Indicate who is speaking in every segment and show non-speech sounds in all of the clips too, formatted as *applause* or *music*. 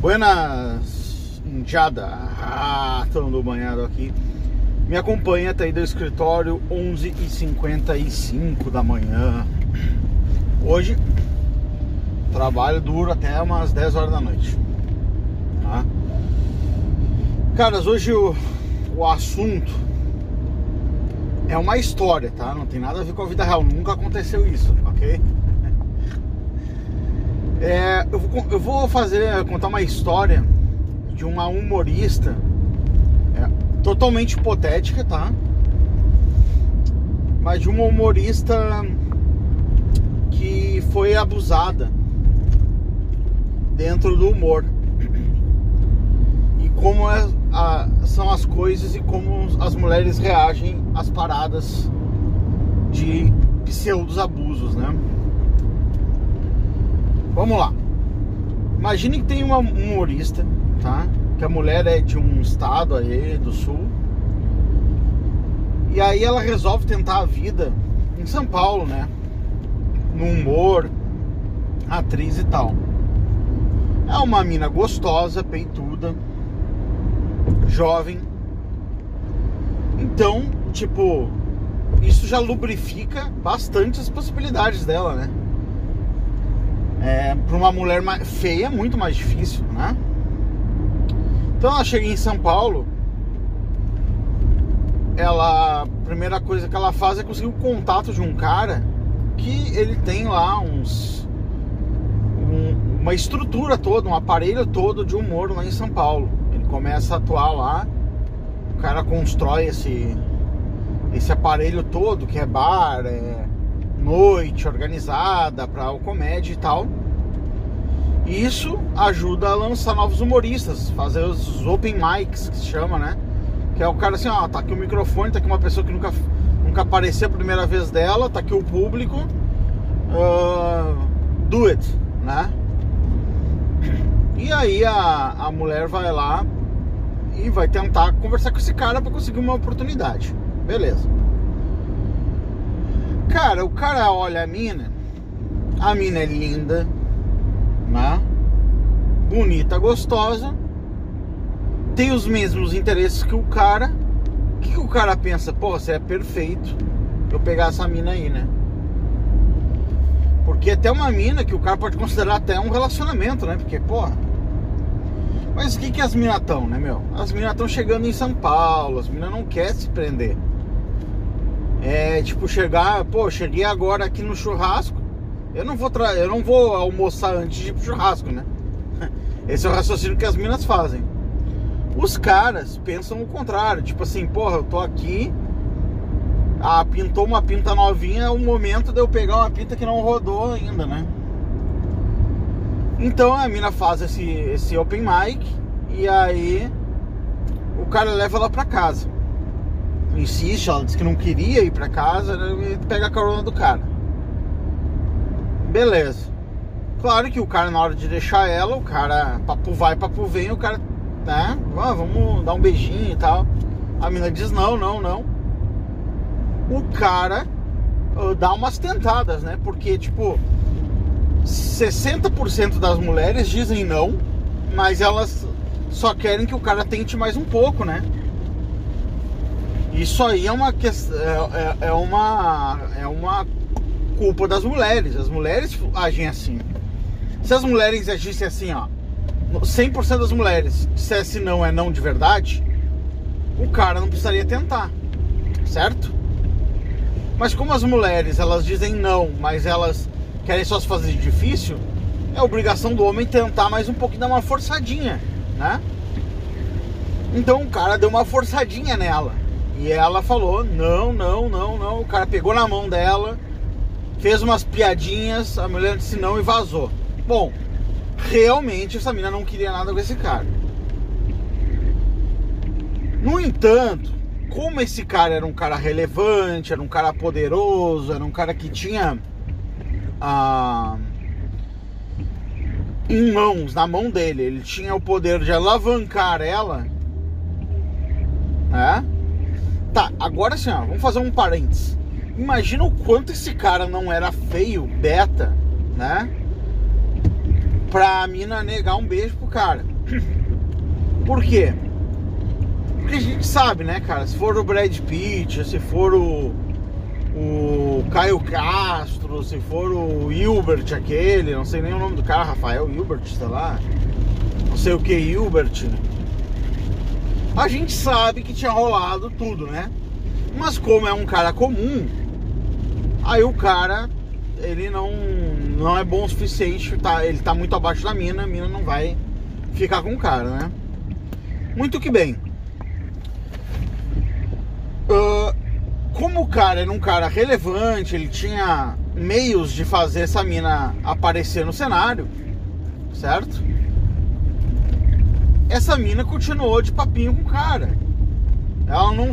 Speaker 1: Buenas, indiada, ah, todo banhado aqui. Me acompanha até aí do escritório 11h55 da manhã. Hoje, trabalho duro até umas 10 horas da noite. Tá? Caras, hoje o, o assunto é uma história, tá? Não tem nada a ver com a vida real, nunca aconteceu isso, ok? É, eu, vou, eu vou fazer, contar uma história de uma humorista é, totalmente hipotética, tá? Mas de uma humorista que foi abusada dentro do humor. E como é, a, são as coisas e como as mulheres reagem às paradas de pseudos abusos, né? Vamos lá. Imagine que tem uma humorista, tá? Que a mulher é de um estado aí do sul. E aí ela resolve tentar a vida em São Paulo, né? No humor, atriz e tal. É uma mina gostosa, peituda, jovem. Então, tipo, isso já lubrifica bastante as possibilidades dela, né? É, para uma mulher feia é muito mais difícil, né? Então ela chega em São Paulo, ela, a primeira coisa que ela faz é conseguir o contato de um cara que ele tem lá uns um, uma estrutura toda, um aparelho todo de humor lá em São Paulo. Ele começa a atuar lá, o cara constrói esse esse aparelho todo que é bar, é noite organizada para o comédia e tal. E isso ajuda a lançar novos humoristas, fazer os open mics que se chama, né? Que é o cara assim, ó, tá aqui o microfone, tá aqui uma pessoa que nunca, nunca apareceu a primeira vez dela, tá aqui o público. Uh, do it, né? E aí a, a mulher vai lá e vai tentar conversar com esse cara para conseguir uma oportunidade. Beleza. Cara, o cara olha a mina, a mina é linda, né? Bonita, gostosa, tem os mesmos interesses que o cara. O que, que o cara pensa? Pô, você é perfeito eu pegar essa mina aí, né? Porque até uma mina que o cara pode considerar até um relacionamento, né? Porque, porra. Mas o que, que as minas estão, né, meu? As minas estão chegando em São Paulo, as minas não querem se prender. É tipo chegar, pô, cheguei agora aqui no churrasco. Eu não vou tra... eu não vou almoçar antes de ir pro churrasco, né? *laughs* Esse é o raciocínio que as minas fazem. Os caras pensam o contrário, tipo assim, porra, eu tô aqui, ah, pintou uma pinta novinha, é o momento de eu pegar uma pinta que não rodou ainda, né? Então a mina faz esse, esse open mic e aí o cara leva ela pra casa insiste, ela disse que não queria ir para casa né, e pega a carona do cara. Beleza. Claro que o cara, na hora de deixar ela, o cara, papo vai, papo vem, o cara, né? Ah, vamos dar um beijinho e tal. A mina diz: não, não, não. O cara uh, dá umas tentadas, né? Porque, tipo, 60% das mulheres dizem não, mas elas só querem que o cara tente mais um pouco, né? Isso aí é uma questão, é, é, é, uma é uma culpa das mulheres. As mulheres agem assim. Se as mulheres agissem assim, ó, 100% das mulheres dissesse não é não de verdade, o cara não precisaria tentar, certo? Mas como as mulheres elas dizem não, mas elas querem só se fazer difícil, é obrigação do homem tentar mais um pouquinho, dar uma forçadinha, né? Então o cara deu uma forçadinha nela. E ela falou: não, não, não, não. O cara pegou na mão dela, fez umas piadinhas, a mulher disse não e vazou. Bom, realmente essa menina não queria nada com esse cara. No entanto, como esse cara era um cara relevante, era um cara poderoso, era um cara que tinha ah, em mãos, na mão dele, ele tinha o poder de alavancar ela, né? Tá, agora assim, ó, vamos fazer um parênteses. Imagina o quanto esse cara não era feio, beta, né? pra mina negar um beijo pro cara. Por quê? Porque a gente sabe, né, cara? Se for o Brad Pitt, se for o, o Caio Castro, se for o Hilbert aquele, não sei nem o nome do cara, Rafael Hilbert, sei lá. Não sei o que, Hilbert. A gente sabe que tinha rolado tudo, né? Mas como é um cara comum, aí o cara ele não, não é bom o suficiente, tá, ele tá muito abaixo da mina, a mina não vai ficar com o cara, né? Muito que bem. Uh, como o cara era um cara relevante, ele tinha meios de fazer essa mina aparecer no cenário, certo? Essa mina continuou de papinho com o cara. Ela não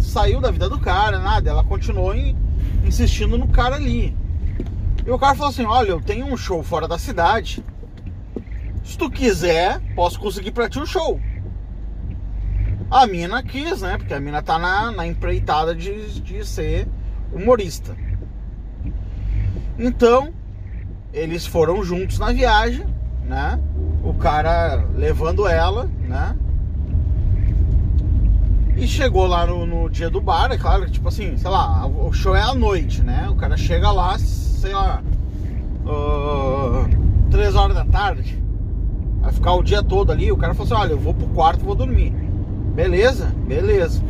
Speaker 1: saiu da vida do cara, nada. Ela continuou in, insistindo no cara ali. E o cara falou assim: Olha, eu tenho um show fora da cidade. Se tu quiser, posso conseguir pra ti um show. A mina quis, né? Porque a mina tá na, na empreitada de, de ser humorista. Então, eles foram juntos na viagem, né? O cara levando ela, né? E chegou lá no, no dia do bar, é claro, tipo assim, sei lá, o show é à noite, né? O cara chega lá, sei lá, uh, 3 horas da tarde, vai ficar o dia todo ali. O cara falou assim: Olha, eu vou pro quarto, vou dormir. Beleza? Beleza.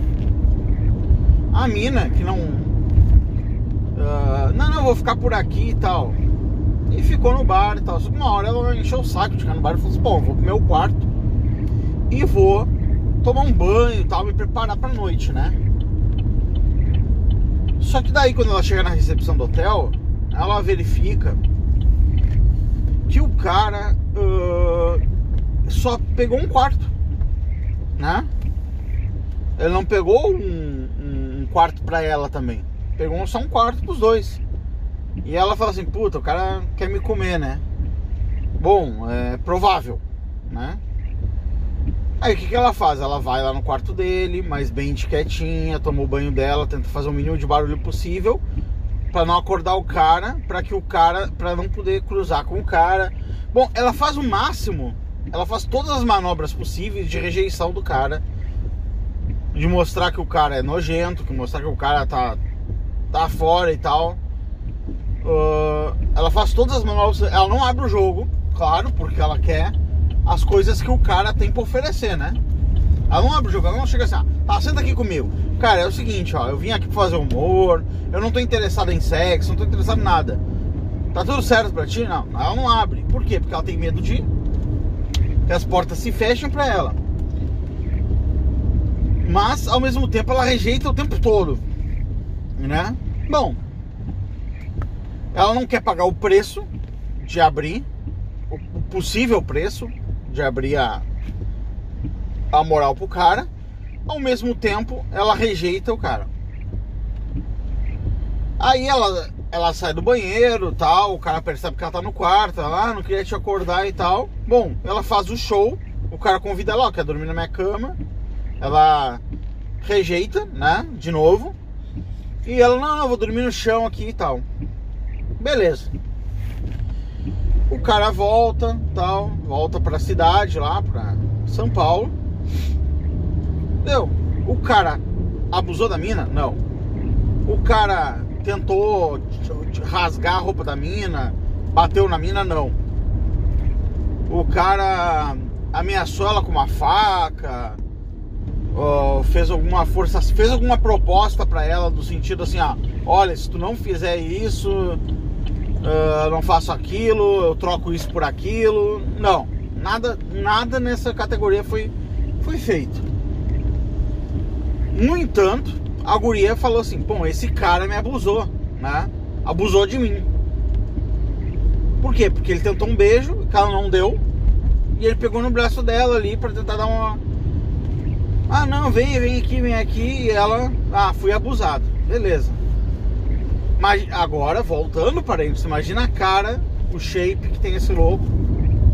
Speaker 1: A mina que não. Uh, não, não, vou ficar por aqui e tal. E ficou no bar e tal. Só que uma hora ela encheu o saco de ficar no bar e falou assim: Bom, vou pro meu quarto e vou tomar um banho e tal, me preparar pra noite, né? Só que daí quando ela chega na recepção do hotel, ela verifica que o cara uh, só pegou um quarto, né? Ele não pegou um, um, quarto pra ela também, pegou só um quarto pros dois. E ela fala assim: puta, o cara quer me comer, né? Bom, é provável, né? Aí o que, que ela faz? Ela vai lá no quarto dele, mais bem de quietinha, toma o banho dela, tenta fazer o mínimo de barulho possível para não acordar o cara, para que o cara, para não poder cruzar com o cara. Bom, ela faz o máximo, ela faz todas as manobras possíveis de rejeição do cara, de mostrar que o cara é nojento, que mostrar que o cara tá tá fora e tal. Uh, ela faz todas as manobras, ela não abre o jogo, claro, porque ela quer as coisas que o cara tem para oferecer, né? Ela não abre o jogo, ela não chega assim, ah, tá, senta aqui comigo. Cara, é o seguinte, ó, eu vim aqui pra fazer humor, eu não tô interessado em sexo, não tô interessado em nada. Tá tudo certo pra ti? Não, ela não abre. Por quê? Porque ela tem medo de que as portas se fechem pra ela. Mas, ao mesmo tempo, ela rejeita o tempo todo, né? Bom, ela não quer pagar o preço de abrir, o possível preço de abrir a, a moral pro cara, ao mesmo tempo ela rejeita o cara. Aí ela, ela sai do banheiro tal, o cara percebe que ela tá no quarto, ela ah, não queria te acordar e tal. Bom, ela faz o show, o cara convida ela, ó, quer dormir na minha cama. Ela rejeita, né? De novo. E ela, não, não, vou dormir no chão aqui e tal. Beleza. O cara volta, tal, volta pra cidade lá, pra São Paulo. Deu. O cara abusou da mina? Não. O cara tentou rasgar a roupa da mina, bateu na mina? Não. O cara ameaçou ela com uma faca, fez alguma força, fez alguma proposta para ela do sentido assim, ah, olha, se tu não fizer isso, uh, não faço aquilo, eu troco isso por aquilo. Não, nada, nada nessa categoria foi, foi feito. No entanto, a guria falou assim: Bom, esse cara me abusou, né? Abusou de mim. Por quê? Porque ele tentou um beijo, que ela não deu, e ele pegou no braço dela ali para tentar dar uma. Ah, não, vem, vem aqui, vem aqui, e ela. Ah, fui abusado. Beleza. Mas agora, voltando para ele, você imagina a cara, o shape que tem esse louco.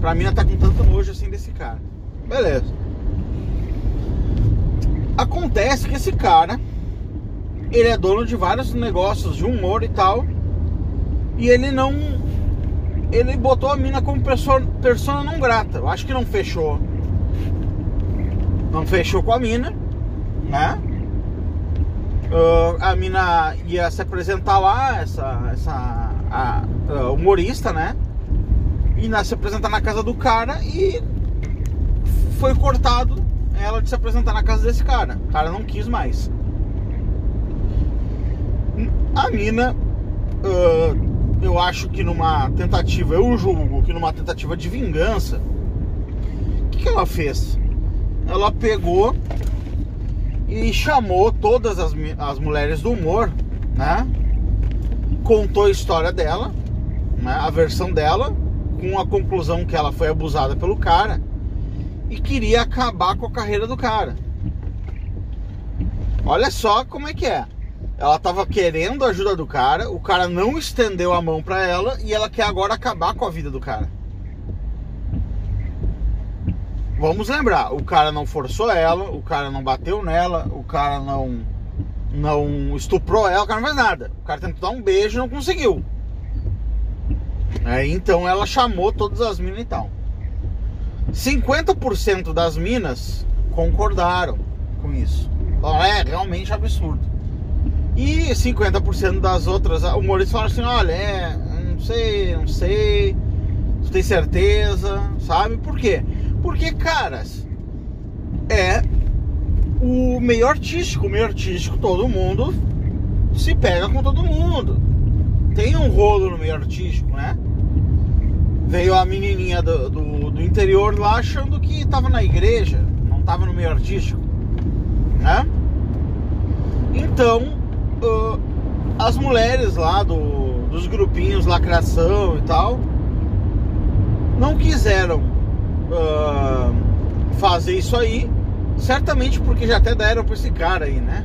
Speaker 1: Pra mim, ela tá com tanto nojo assim desse cara. Beleza. Acontece que esse cara, ele é dono de vários negócios de humor e tal, e ele não ele botou a mina como persona, persona não grata. Eu acho que não fechou. Não fechou com a mina, né? Uh, a mina ia se apresentar lá, essa, essa a, humorista, né? E se apresentar na casa do cara e foi cortado ela de se apresentar na casa desse cara. O cara não quis mais. A mina, uh, eu acho que numa tentativa, eu julgo que numa tentativa de vingança, o que, que ela fez? Ela pegou e chamou todas as, as mulheres do humor, né? Contou a história dela, né? a versão dela, com a conclusão que ela foi abusada pelo cara e queria acabar com a carreira do cara. Olha só como é que é. Ela tava querendo a ajuda do cara, o cara não estendeu a mão para ela e ela quer agora acabar com a vida do cara. Vamos lembrar, o cara não forçou ela, o cara não bateu nela, o cara não não estuprou ela, o cara não fez nada. O cara tentou dar um beijo e não conseguiu. É, então ela chamou todas as minas e tal. 50% das minas concordaram com isso. Falaram, é realmente absurdo. E 50% das outras humoristas falaram assim, olha, é, não sei, não sei, tu tem certeza, sabe? Por quê? Porque, caras, é o meio artístico, o meio artístico todo mundo se pega com todo mundo. Tem um rolo no meio artístico, né? Veio a menininha do, do, do interior lá achando que tava na igreja, não tava no meio artístico, né? Então, uh, as mulheres lá do, dos grupinhos lacração e tal não quiseram uh, fazer isso aí, certamente porque já até deram pra esse cara aí, né?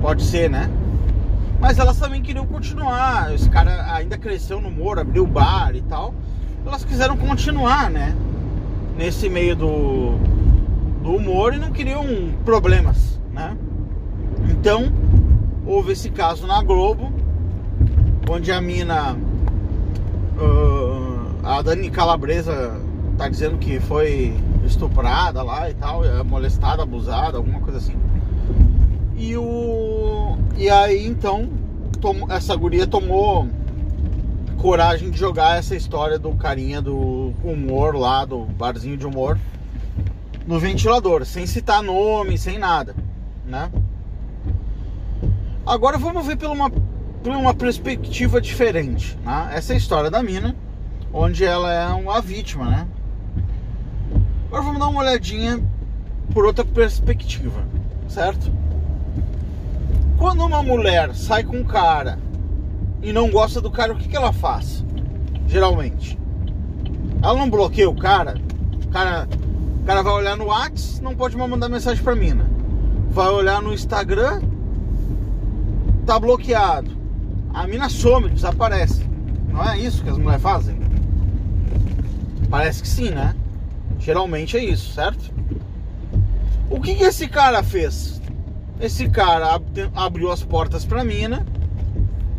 Speaker 1: Pode ser, né? Mas elas também queriam continuar. Esse cara ainda cresceu no humor, abriu bar e tal. Elas quiseram continuar, né? Nesse meio do, do humor e não queriam problemas, né? Então, houve esse caso na Globo, onde a mina. Uh, a Dani Calabresa tá dizendo que foi estuprada lá e tal, é molestada, abusada, alguma coisa assim. E o. E aí então tom... essa guria tomou coragem de jogar essa história do carinha do humor lá, do barzinho de humor, no ventilador, sem citar nome, sem nada, né? Agora vamos ver por uma, por uma perspectiva diferente. Né? Essa é história da mina, onde ela é uma vítima, né? Agora vamos dar uma olhadinha por outra perspectiva, certo? Quando uma mulher sai com um cara e não gosta do cara, o que, que ela faz? Geralmente. Ela não bloqueia o cara. O cara, o cara vai olhar no WhatsApp, não pode mais mandar mensagem pra mina. Vai olhar no Instagram, tá bloqueado. A mina some, desaparece. Não é isso que as mulheres fazem? Parece que sim, né? Geralmente é isso, certo? O que, que esse cara fez? Esse cara ab abriu as portas pra mina,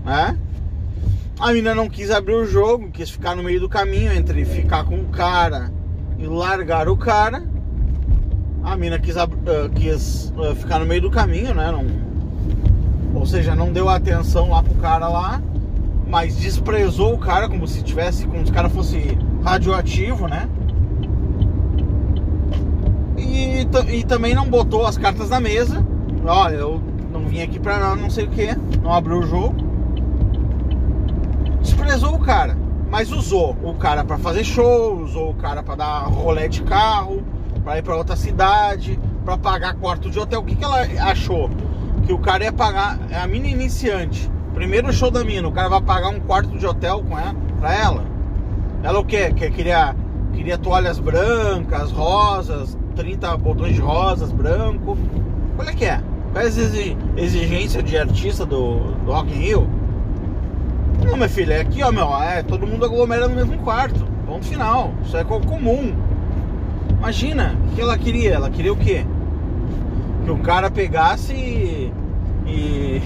Speaker 1: né? A mina não quis abrir o jogo, quis ficar no meio do caminho entre ficar com o cara e largar o cara. A mina quis, uh, quis uh, ficar no meio do caminho, né? Não, ou seja, não deu atenção lá pro cara lá, mas desprezou o cara como se tivesse, como se o cara fosse radioativo, né? E, e também não botou as cartas na mesa. Olha, eu não vim aqui pra não sei o que, não abriu o jogo. Desprezou o cara, mas usou o cara para fazer show, usou o cara para dar rolê de carro, para ir para outra cidade, para pagar quarto de hotel. O que, que ela achou? que o cara ia pagar, é a mina iniciante, primeiro show da mina, o cara vai pagar um quarto de hotel com ela, pra ela. Ela o quê? Que queria, queria toalhas brancas, rosas, 30 botões de rosas, branco. Qual é que é? Qual é a exigência de artista do, do Rock in Rio? Não, minha filha, é aqui, ó, meu, é todo mundo aglomera no mesmo quarto. Ponto final. Isso é comum. Imagina, o que ela queria? Ela queria o quê? que o cara pegasse e, e,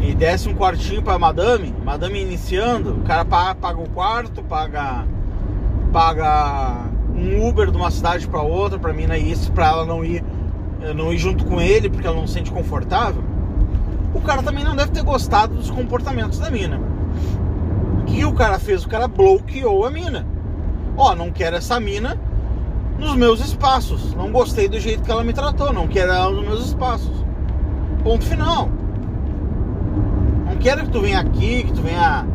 Speaker 1: e desce um quartinho pra madame, madame iniciando, o cara paga, paga o quarto, paga paga um Uber de uma cidade para outra para mina isso, para ela não ir não ir junto com ele porque ela não se sente confortável. O cara também não deve ter gostado dos comportamentos da mina. Que o cara fez? O cara bloqueou a mina. Ó, não quero essa mina nos meus espaços. Não gostei do jeito que ela me tratou, não quero ela nos meus espaços. Ponto final. Não quero que tu venha aqui, que tu venha.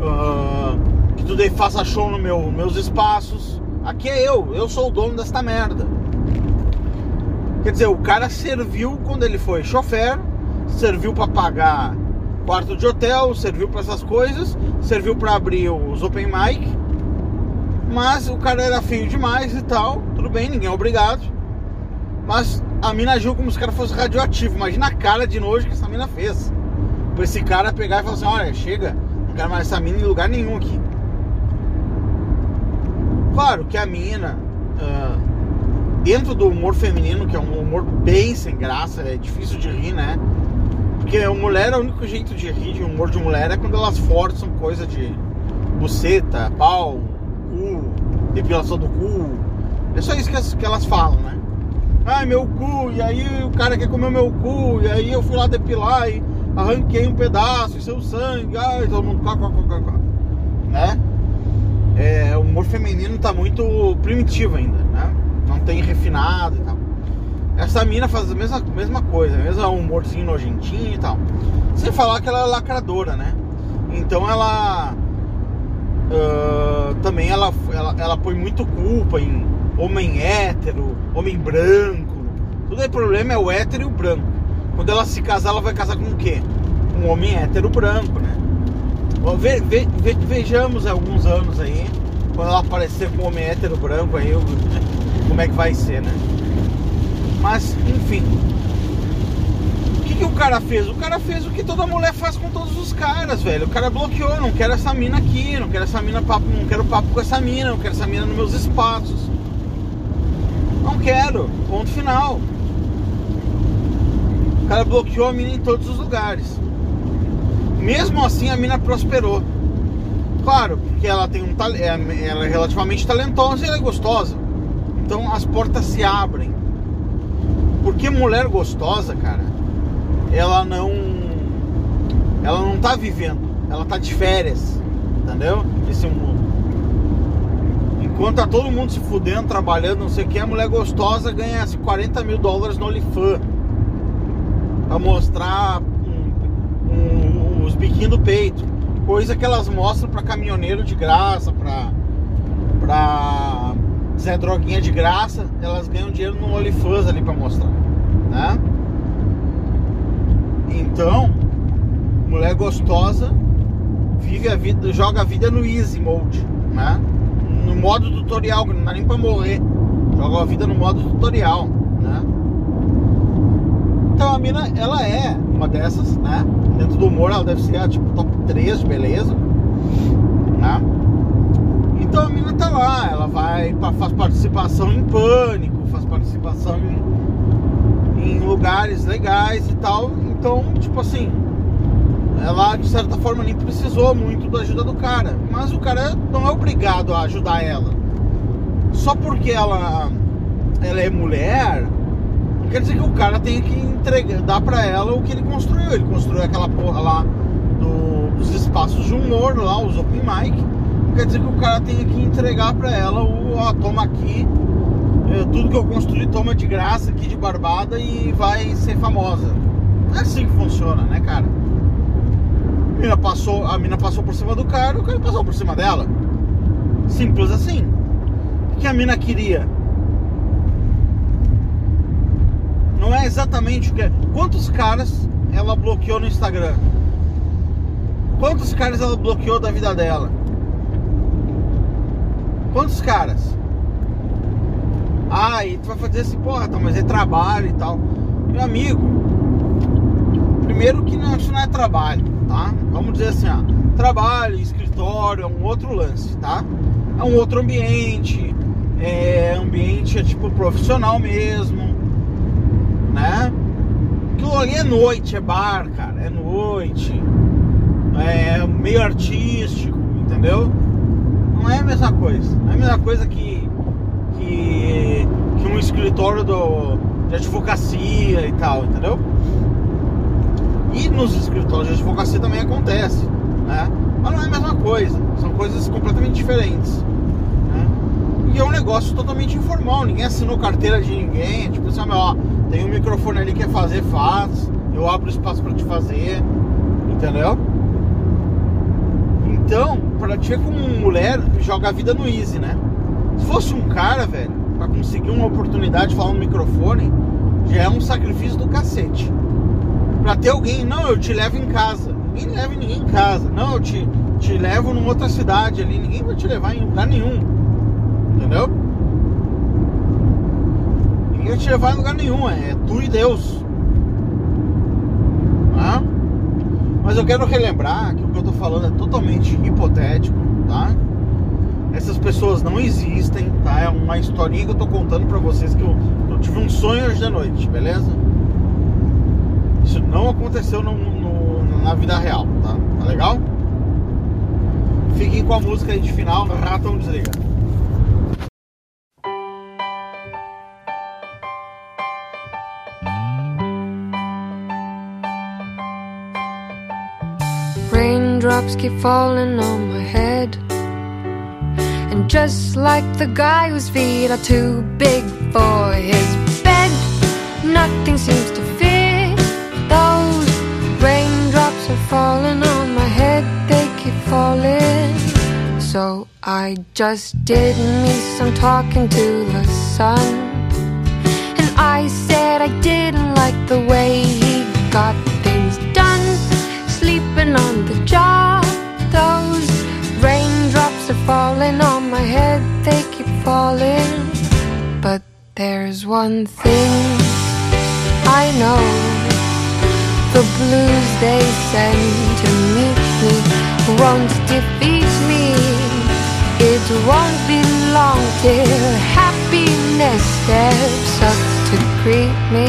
Speaker 1: Uh, que tu faça show nos meu, meus espaços. Aqui é eu, eu sou o dono desta merda. Quer dizer, o cara serviu quando ele foi chofer, serviu para pagar quarto de hotel, serviu para essas coisas, serviu para abrir os open mic. Mas o cara era feio demais e tal. Tudo bem, ninguém é obrigado. Mas a mina agiu como se o cara fosse radioativo. Imagina a cara de nojo que essa mina fez. Pra esse cara pegar e falar assim: olha, chega, não quero mais essa mina em lugar nenhum aqui. Claro que a mina, uh, dentro do humor feminino, que é um humor bem sem graça, é difícil de rir, né? Porque a mulher, o único jeito de rir de humor de mulher é quando elas forçam coisa de buceta, pau, cu, depilação do cu. É só isso que, que elas falam, né? Ai, meu cu, e aí o cara quer comer meu cu, e aí eu fui lá depilar e arranquei um pedaço, e seu sangue, ai, todo mundo, quá, quá, quá, quá, né? É, o humor feminino tá muito primitivo ainda, né? Não tem refinado e tal. Essa mina faz a mesma, mesma coisa, mesmo humorzinho nojentinho e tal. Sem falar que ela é lacradora, né? Então ela. Uh, também ela, ela, ela põe muito culpa em homem hétero, homem branco. Tudo é problema é o hétero e o branco. Quando ela se casar, ela vai casar com o quê? Um homem hétero branco, né? Ve, ve, ve, vejamos alguns anos aí, quando ela aparecer com homem hétero branco aí, *laughs* como é que vai ser, né? Mas, enfim. O que, que o cara fez? O cara fez o que toda mulher faz com todos os caras, velho. O cara bloqueou, não quero essa mina aqui, não quero essa mina papo, não quero papo com essa mina, não quero essa mina nos meus espaços. Não quero. Ponto final. O cara bloqueou a mina em todos os lugares. Mesmo assim a mina prosperou. Claro, porque ela tem um é, ela é relativamente talentosa e ela é gostosa. Então as portas se abrem. Porque mulher gostosa, cara, ela não. Ela não tá vivendo, ela tá de férias, entendeu? Esse mundo. Enquanto tá todo mundo se fudendo, trabalhando, não sei o que, a mulher gostosa ganha 40 mil dólares no OnlyFans. Pra mostrar os biquinhos do peito. Coisa que elas mostram pra caminhoneiro de graça, pra. pra Zé Droguinha de graça, elas ganham dinheiro no OnlyFans ali para mostrar, né? Então, mulher gostosa vive a vida, joga a vida no easy mode, né? No modo tutorial, não dá nem para morrer. Joga a vida no modo tutorial, né? Então a mina, ela é uma dessas, né? Dentro do humor, ela deve ser tipo top 3 de beleza, né? Então a mina tá lá, ela vai, faz participação em pânico, faz participação em, em lugares legais e tal. Então, tipo assim, ela de certa forma nem precisou muito da ajuda do cara. Mas o cara não é obrigado a ajudar ela. Só porque ela, ela é mulher, quer dizer que o cara tenha que entregar, dar pra ela o que ele construiu. Ele construiu aquela porra lá do, dos espaços de humor lá, os open mic quer dizer que o cara tem que entregar para ela o ó, toma aqui, é, tudo que eu construí toma de graça aqui de barbada e vai ser famosa. Não é assim que funciona, né, cara? A mina passou, a mina passou por cima do cara, o cara passou por cima dela. Simples assim. O que a mina queria? Não é exatamente o que é. Quantos caras ela bloqueou no Instagram? Quantos caras ela bloqueou da vida dela? Quantos caras? Ah, e tu vai fazer assim, porra, tá, mas é trabalho e tal. Meu amigo, primeiro que não, isso não é trabalho, tá? Vamos dizer assim, ó, trabalho, escritório, é um outro lance, tá? É um outro ambiente, é ambiente é tipo profissional mesmo, né? Aquilo ali é noite, é bar, cara, é noite. É meio artístico, entendeu? Não é a mesma coisa. Não é a mesma coisa que, que, que um escritório do, de advocacia e tal, entendeu? E nos escritórios de advocacia também acontece, né? Mas não é a mesma coisa, são coisas completamente diferentes. Né? E é um negócio totalmente informal, ninguém assinou carteira de ninguém, tipo assim, ó, tem um microfone ali que quer fazer, faz, eu abro espaço para te fazer, entendeu? Então, pra ti como mulher, joga a vida no easy, né? Se fosse um cara, velho, pra conseguir uma oportunidade de falar no microfone, já é um sacrifício do cacete. Pra ter alguém, não, eu te levo em casa. Ninguém leva ninguém em casa. Não, eu te, te levo numa outra cidade ali. Ninguém vai te levar em lugar nenhum. Entendeu? Ninguém te levar em lugar nenhum. É tu e Deus. Tá? Mas eu quero relembrar que o que eu tô falando é totalmente hipotético, tá? Essas pessoas não existem, tá? É uma historinha que eu tô contando pra vocês que eu, eu tive um sonho hoje da noite, beleza? Isso não aconteceu no, no, na vida real, tá? Tá legal? Fiquem com a música aí de final, ratão desliga.
Speaker 2: Raindrops keep falling on my head. And just like the guy whose feet are too big for his bed, nothing seems to fit. Those raindrops are falling on my head, they keep falling. So I just did me some talking to the sun. And I said I didn't like the way he got things done. Sleeping on the job, falling on my head, they keep falling. But there's one thing I know the blues they send to meet me won't defeat me. It won't be long till happiness steps up to greet me.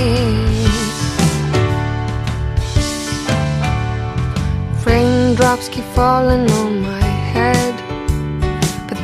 Speaker 2: Raindrops keep falling on my head,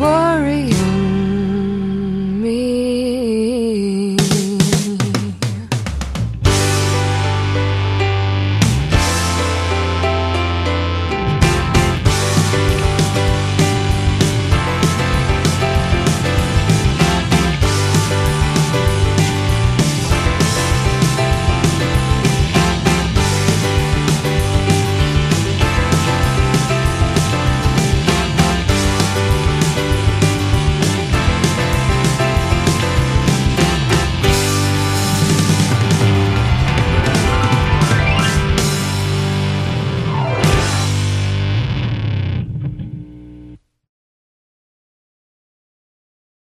Speaker 2: worry.